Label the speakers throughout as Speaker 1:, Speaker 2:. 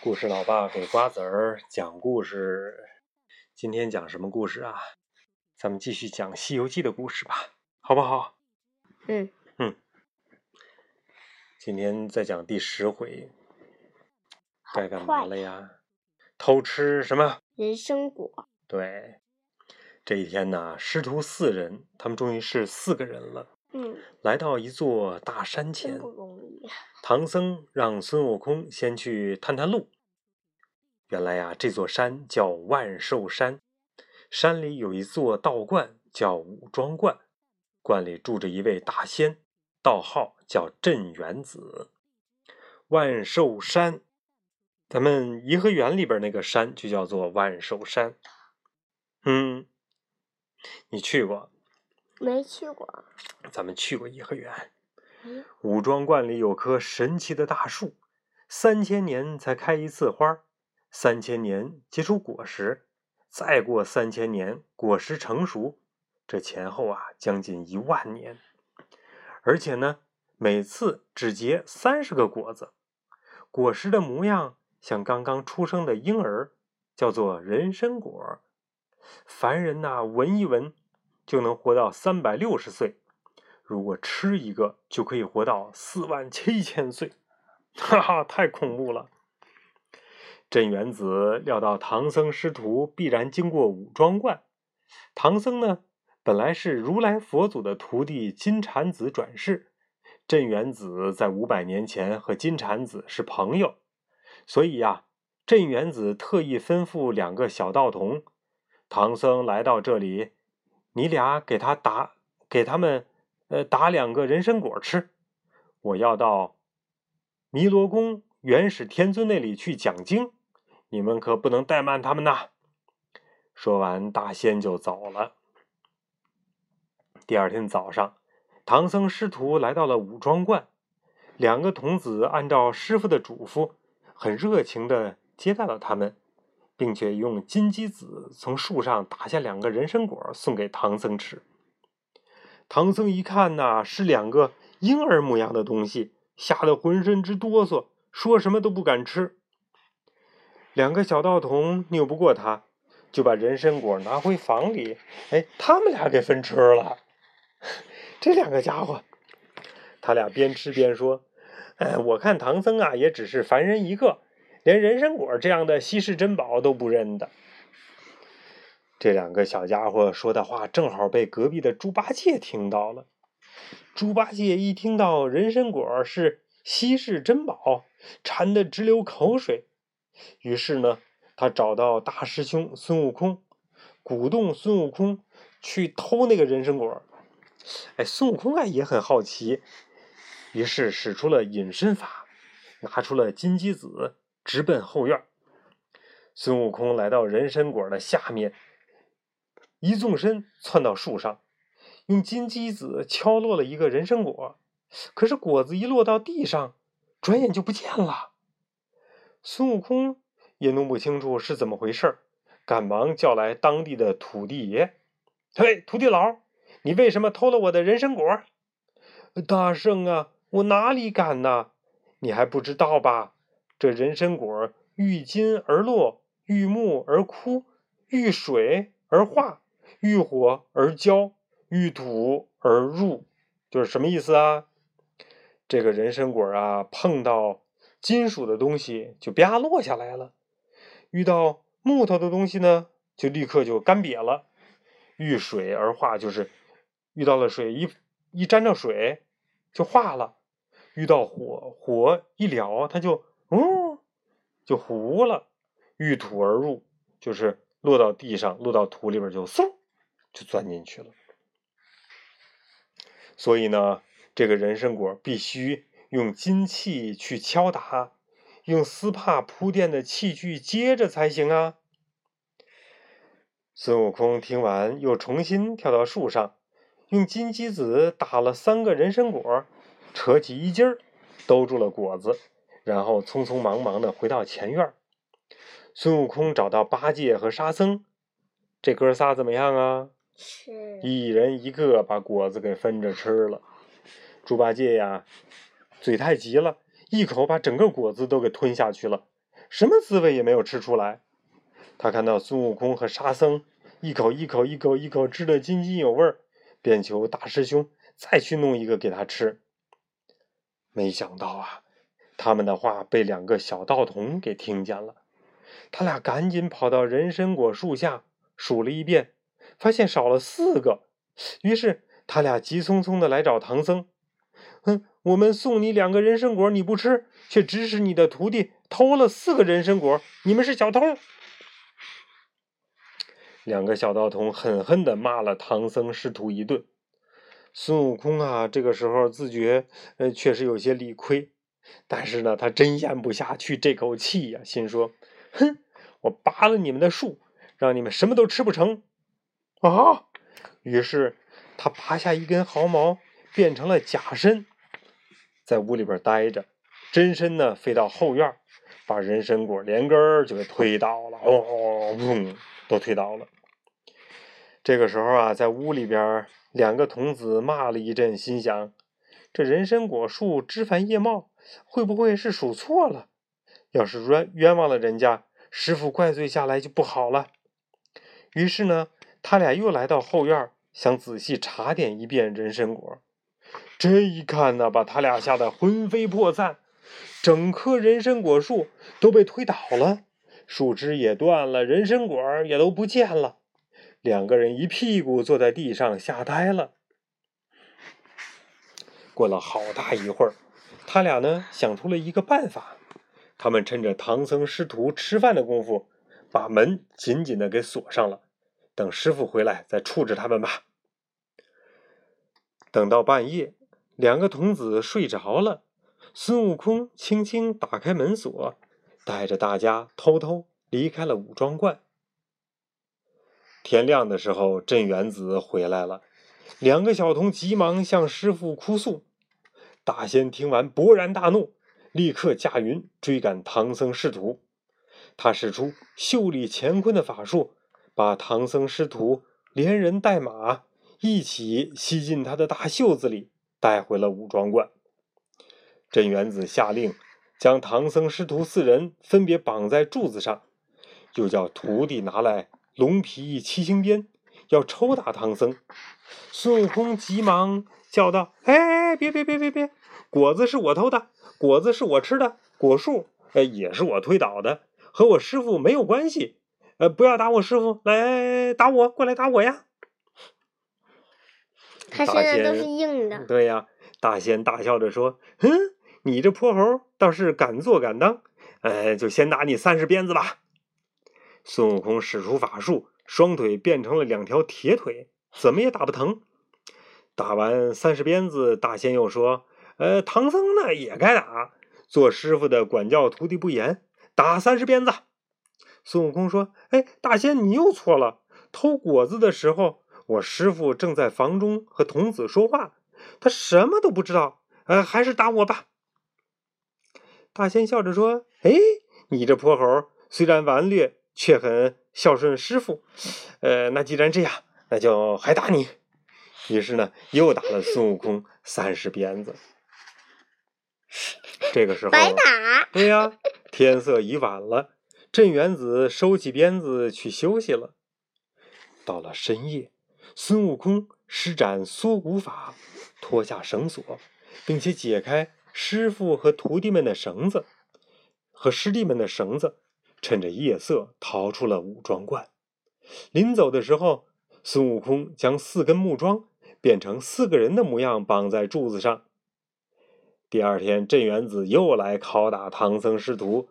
Speaker 1: 故事老爸给瓜子儿讲故事，今天讲什么故事啊？咱们继续讲《西游记》的故事吧，好不好？
Speaker 2: 嗯
Speaker 1: 嗯。今天再讲第十回，该干嘛了呀？偷吃什么？
Speaker 2: 人参果。
Speaker 1: 对，这一天呢，师徒四人，他们终于是四个人了。
Speaker 2: 嗯。
Speaker 1: 来到一座大山前，
Speaker 2: 不容易。
Speaker 1: 唐僧让孙悟空先去探探路。原来呀，这座山叫万寿山，山里有一座道观叫五庄观，观里住着一位大仙，道号叫镇元子。万寿山，咱们颐和园里边那个山就叫做万寿山。嗯，你去过？
Speaker 2: 没去过。
Speaker 1: 咱们去过颐和园。
Speaker 2: 嗯。
Speaker 1: 五庄观里有棵神奇的大树，三千年才开一次花。三千年结出果实，再过三千年果实成熟，这前后啊将近一万年。而且呢，每次只结三十个果子，果实的模样像刚刚出生的婴儿，叫做人参果。凡人呐，闻一闻就能活到三百六十岁，如果吃一个，就可以活到四万七千岁。哈哈，太恐怖了！镇元子料到唐僧师徒必然经过五庄观，唐僧呢本来是如来佛祖的徒弟金蝉子转世，镇元子在五百年前和金蝉子是朋友，所以呀，镇元子特意吩咐两个小道童：唐僧来到这里，你俩给他打，给他们呃打两个人参果吃，我要到弥罗宫元始天尊那里去讲经。你们可不能怠慢他们呐！说完，大仙就走了。第二天早上，唐僧师徒来到了五庄观，两个童子按照师傅的嘱咐，很热情的接待了他们，并且用金鸡子从树上打下两个人参果送给唐僧吃。唐僧一看呐，是两个婴儿模样的东西，吓得浑身直哆嗦，说什么都不敢吃。两个小道童拗不过他，就把人参果拿回房里。哎，他们俩给分吃了。这两个家伙，他俩边吃边说：“哎，我看唐僧啊，也只是凡人一个，连人参果这样的稀世珍宝都不认得。”这两个小家伙说的话，正好被隔壁的猪八戒听到了。猪八戒一听到人参果是稀世珍宝，馋得直流口水。于是呢，他找到大师兄孙悟空，鼓动孙悟空去偷那个人参果。哎，孙悟空啊也很好奇，于是使出了隐身法，拿出了金鸡子，直奔后院。孙悟空来到人参果的下面，一纵身窜到树上，用金鸡子敲落了一个人参果。可是果子一落到地上，转眼就不见了。孙悟空也弄不清楚是怎么回事赶忙叫来当地的土地爷：“嘿，土地佬，你为什么偷了我的人参果？”大圣啊，我哪里敢呐？你还不知道吧？这人参果遇金而落，遇木而枯，遇水而化，遇火而焦，遇土而入，就是什么意思啊？这个人参果啊，碰到。金属的东西就啪落下来了，遇到木头的东西呢，就立刻就干瘪了。遇水而化，就是遇到了水，一一沾着水就化了；遇到火，火一燎，它就哦就糊了；遇土而入，就是落到地上，落到土里边就嗖就钻进去了。所以呢，这个人参果必须。用金器去敲打，用丝帕铺垫的器具接着才行啊！孙悟空听完，又重新跳到树上，用金鸡子打了三个人参果，扯起衣襟儿兜住了果子，然后匆匆忙忙的回到前院。孙悟空找到八戒和沙僧，这哥仨怎么样啊？
Speaker 2: 吃，
Speaker 1: 一人一个，把果子给分着吃了。猪八戒呀。嘴太急了，一口把整个果子都给吞下去了。什么滋味也没有吃出来。他看到孙悟空和沙僧一口一口一口一口吃的津津有味儿，便求大师兄再去弄一个给他吃。没想到啊，他们的话被两个小道童给听见了。他俩赶紧跑到人参果树下数了一遍，发现少了四个。于是他俩急匆匆的来找唐僧。哼，我们送你两个人参果，你不吃，却指使你的徒弟偷了四个人参果，你们是小偷！两个小道童狠狠的骂了唐僧师徒一顿。孙悟空啊，这个时候自觉呃确实有些理亏，但是呢，他真咽不下去这口气呀，心说：哼，我拔了你们的树，让你们什么都吃不成啊！于是他拔下一根毫毛，变成了假身，在屋里边待着，真身呢飞到后院，把人参果连根儿就给推倒了，哦，砰，都推倒了。这个时候啊，在屋里边，两个童子骂了一阵，心想：这人参果树枝繁叶茂，会不会是数错了？要是冤冤枉了人家，师傅怪罪下来就不好了。于是呢，他俩又来到后院，想仔细查点一遍人参果。这一看呢，把他俩吓得魂飞魄散，整棵人参果树都被推倒了，树枝也断了，人参果也都不见了。两个人一屁股坐在地上，吓呆了。过了好大一会儿，他俩呢想出了一个办法。他们趁着唐僧师徒吃饭的功夫，把门紧紧的给锁上了，等师傅回来再处置他们吧。等到半夜，两个童子睡着了，孙悟空轻轻打开门锁，带着大家偷偷离开了武装观。天亮的时候，镇元子回来了，两个小童急忙向师傅哭诉。大仙听完，勃然大怒，立刻驾云追赶唐僧师徒。他使出袖里乾坤的法术，把唐僧师徒连人带马一起吸进他的大袖子里，带回了武装观。镇元子下令将唐僧师徒四人分别绑在柱子上，又叫徒弟拿来。龙皮七星鞭要抽打唐僧，孙悟空急忙叫道：“哎哎，别别别别别！果子是我偷的，果子是我吃的，果树呃也是我推倒的，和我师傅没有关系。呃，不要打我师傅，来打我，过来打我呀！”
Speaker 2: 他身上都是硬的。
Speaker 1: 对呀，大仙大笑着说：“哼，你这泼猴倒是敢做敢当，呃，就先打你三十鞭子吧。”孙悟空使出法术，双腿变成了两条铁腿，怎么也打不疼。打完三十鞭子，大仙又说：“呃，唐僧呢也该打，做师傅的管教徒弟不严，打三十鞭子。”孙悟空说：“哎，大仙你又错了。偷果子的时候，我师傅正在房中和童子说话，他什么都不知道。呃，还是打我吧。”大仙笑着说：“哎，你这泼猴，虽然顽劣。”却很孝顺师傅，呃，那既然这样，那就还打你。于是呢，又打了孙悟空三十鞭子。这个时候，
Speaker 2: 白打。
Speaker 1: 对呀，天色已晚了，镇元子收起鞭子去休息了。到了深夜，孙悟空施展缩骨法，脱下绳索，并且解开师傅和徒弟们的绳子，和师弟们的绳子。趁着夜色逃出了五庄观。临走的时候，孙悟空将四根木桩变成四个人的模样，绑在柱子上。第二天，镇元子又来拷打唐僧师徒，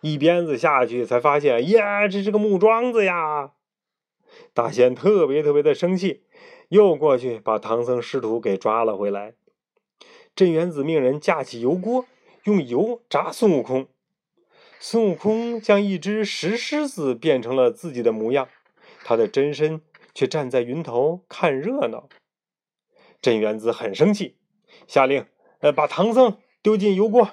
Speaker 1: 一鞭子下去，才发现，呀，这是个木桩子呀！大仙特别特别的生气，又过去把唐僧师徒给抓了回来。镇元子命人架起油锅，用油炸孙悟空。孙悟空将一只石狮子变成了自己的模样，他的真身却站在云头看热闹。镇元子很生气，下令：“呃，把唐僧丢进油锅。”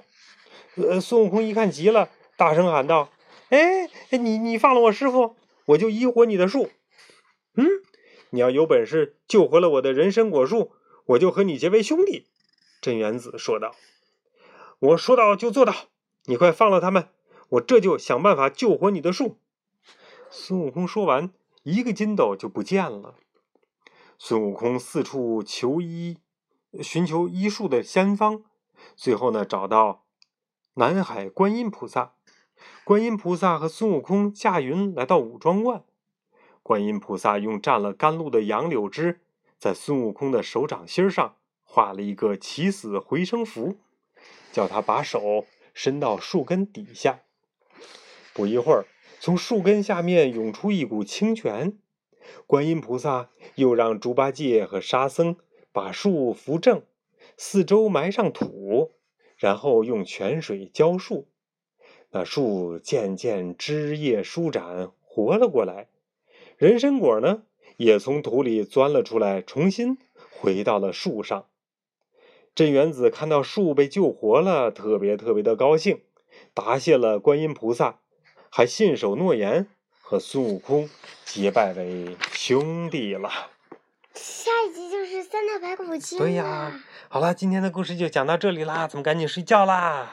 Speaker 1: 呃，孙悟空一看急了，大声喊道：“哎，你你放了我师傅，我就医活你的树。嗯，你要有本事救活了我的人参果树，我就和你结为兄弟。”镇元子说道：“我说到就做到，你快放了他们。”我这就想办法救活你的树。”孙悟空说完，一个筋斗就不见了。孙悟空四处求医，寻求医术的仙方，最后呢，找到南海观音菩萨。观音菩萨和孙悟空驾云来到五庄观。观音菩萨用蘸了甘露的杨柳枝，在孙悟空的手掌心上画了一个起死回生符，叫他把手伸到树根底下。不一会儿，从树根下面涌出一股清泉。观音菩萨又让猪八戒和沙僧把树扶正，四周埋上土，然后用泉水浇树。那树渐渐枝叶舒展，活了过来。人参果呢，也从土里钻了出来，重新回到了树上。镇元子看到树被救活了，特别特别的高兴，答谢了观音菩萨，还信守诺言。和孙悟空结拜为兄弟了。
Speaker 2: 下一集就是三打白骨精。
Speaker 1: 对呀，好了，今天的故事就讲到这里啦，咱们赶紧睡觉啦。